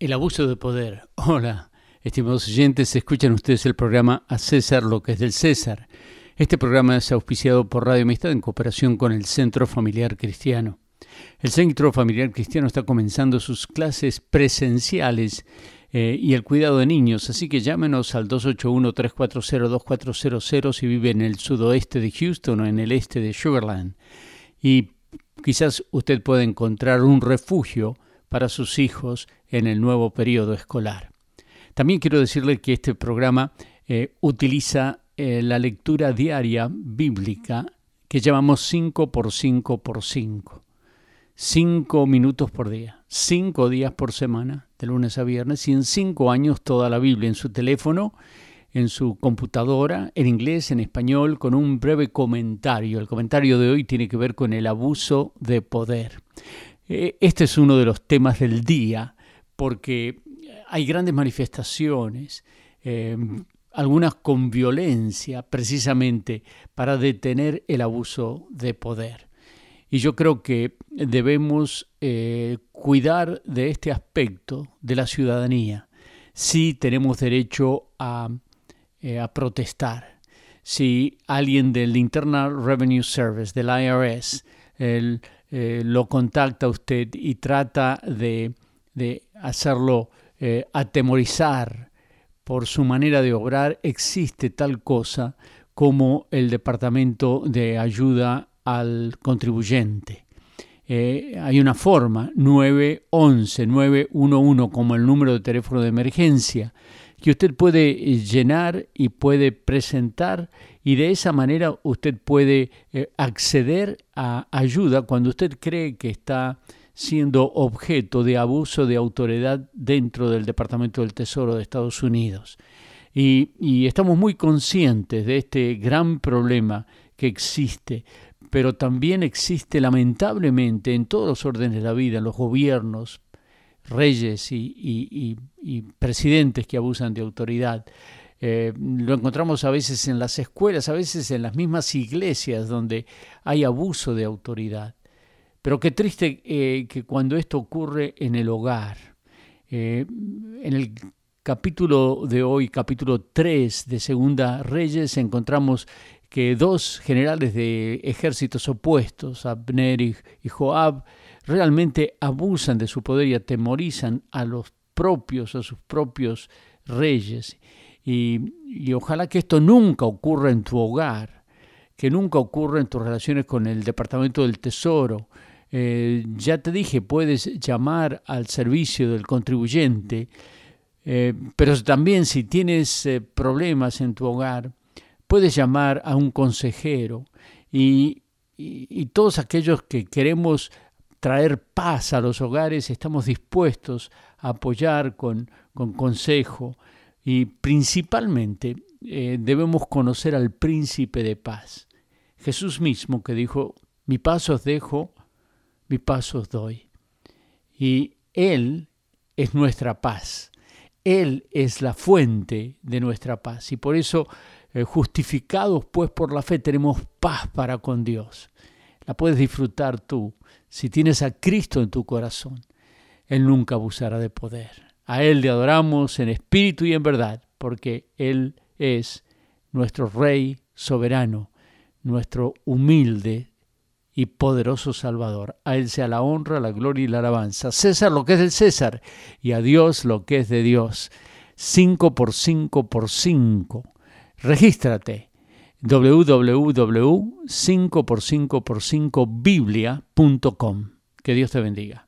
El abuso de poder. Hola, estimados oyentes, escuchan ustedes el programa A César lo que es del César. Este programa es auspiciado por Radio Amistad en cooperación con el Centro Familiar Cristiano. El Centro Familiar Cristiano está comenzando sus clases presenciales eh, y el cuidado de niños, así que llámenos al 281-340-2400 si vive en el sudoeste de Houston o en el este de Sugarland. Y quizás usted pueda encontrar un refugio para sus hijos en el nuevo periodo escolar. También quiero decirle que este programa eh, utiliza eh, la lectura diaria bíblica que llamamos 5 por 5 por 5. 5 minutos por día, 5 días por semana, de lunes a viernes, y en 5 años toda la Biblia en su teléfono, en su computadora, en inglés, en español, con un breve comentario. El comentario de hoy tiene que ver con el abuso de poder. Eh, este es uno de los temas del día porque hay grandes manifestaciones, em, algunas con violencia, precisamente para detener el abuso de poder. Y yo creo que debemos eh, cuidar de este aspecto de la ciudadanía. Si tenemos derecho a, eh, protestar. Si alguien del Internal Revenue Service, del IRS, el, eh, lo contacta usted y trata de, hacerlo eh, atemorizar por su manera de obrar, existe tal cosa como el Departamento de Ayuda al Contribuyente. Eh, hay una forma, 911, 911 como el número de teléfono de emergencia, que usted puede llenar y puede presentar y de esa manera usted puede eh, acceder a ayuda cuando usted cree que está siendo objeto de abuso de autoridad dentro del Departamento del Tesoro de Estados Unidos. Y, estamos muy conscientes de este gran problema que existe, pero también existe lamentablemente en todos los órdenes de la vida, en los gobiernos, reyes y presidentes que abusan de autoridad. Eh, lo encontramos a veces en las escuelas, a veces en las mismas iglesias donde hay abuso de autoridad. Pero qué triste eh, que cuando esto ocurre en el hogar. Eh, en el capítulo de hoy, capítulo 3 de Segunda Reyes, encontramos que dos generales de ejércitos opuestos, Abner y Joab, realmente abusan de su poder y atemorizan a los propios, a sus propios reyes. Y, ojalá que esto nunca ocurra en tu hogar, que nunca ocurra en tus relaciones con el Departamento del Tesoro. Eh, ya te dije, puedes llamar al servicio del contribuyente, eh, pero también si tienes eh, problemas en tu hogar, puedes llamar a un consejero y, todos aquellos que queremos traer paz a los hogares, estamos dispuestos a apoyar con, con consejo, y principalmente eh, debemos conocer al príncipe de paz. Jesús mismo que dijo, mi paso os dejo, mi paso os doy. Y Él es nuestra paz. Él es la fuente de nuestra paz. Y por eso, eh, justificados pues por la fe, tenemos paz para con Dios. La puedes disfrutar tú si tienes a Cristo en tu corazón. Él nunca abusará de poder. A Él le adoramos en espíritu y en verdad, porque Él es nuestro Rey soberano, nuestro humilde y poderoso Salvador. A Él sea la honra, la gloria y la alabanza. César lo que es del César y a Dios lo que es de Dios. 5 por 5 por 5. Regístrate www.5 por 5 por 5 biblia.com. Que Dios te bendiga.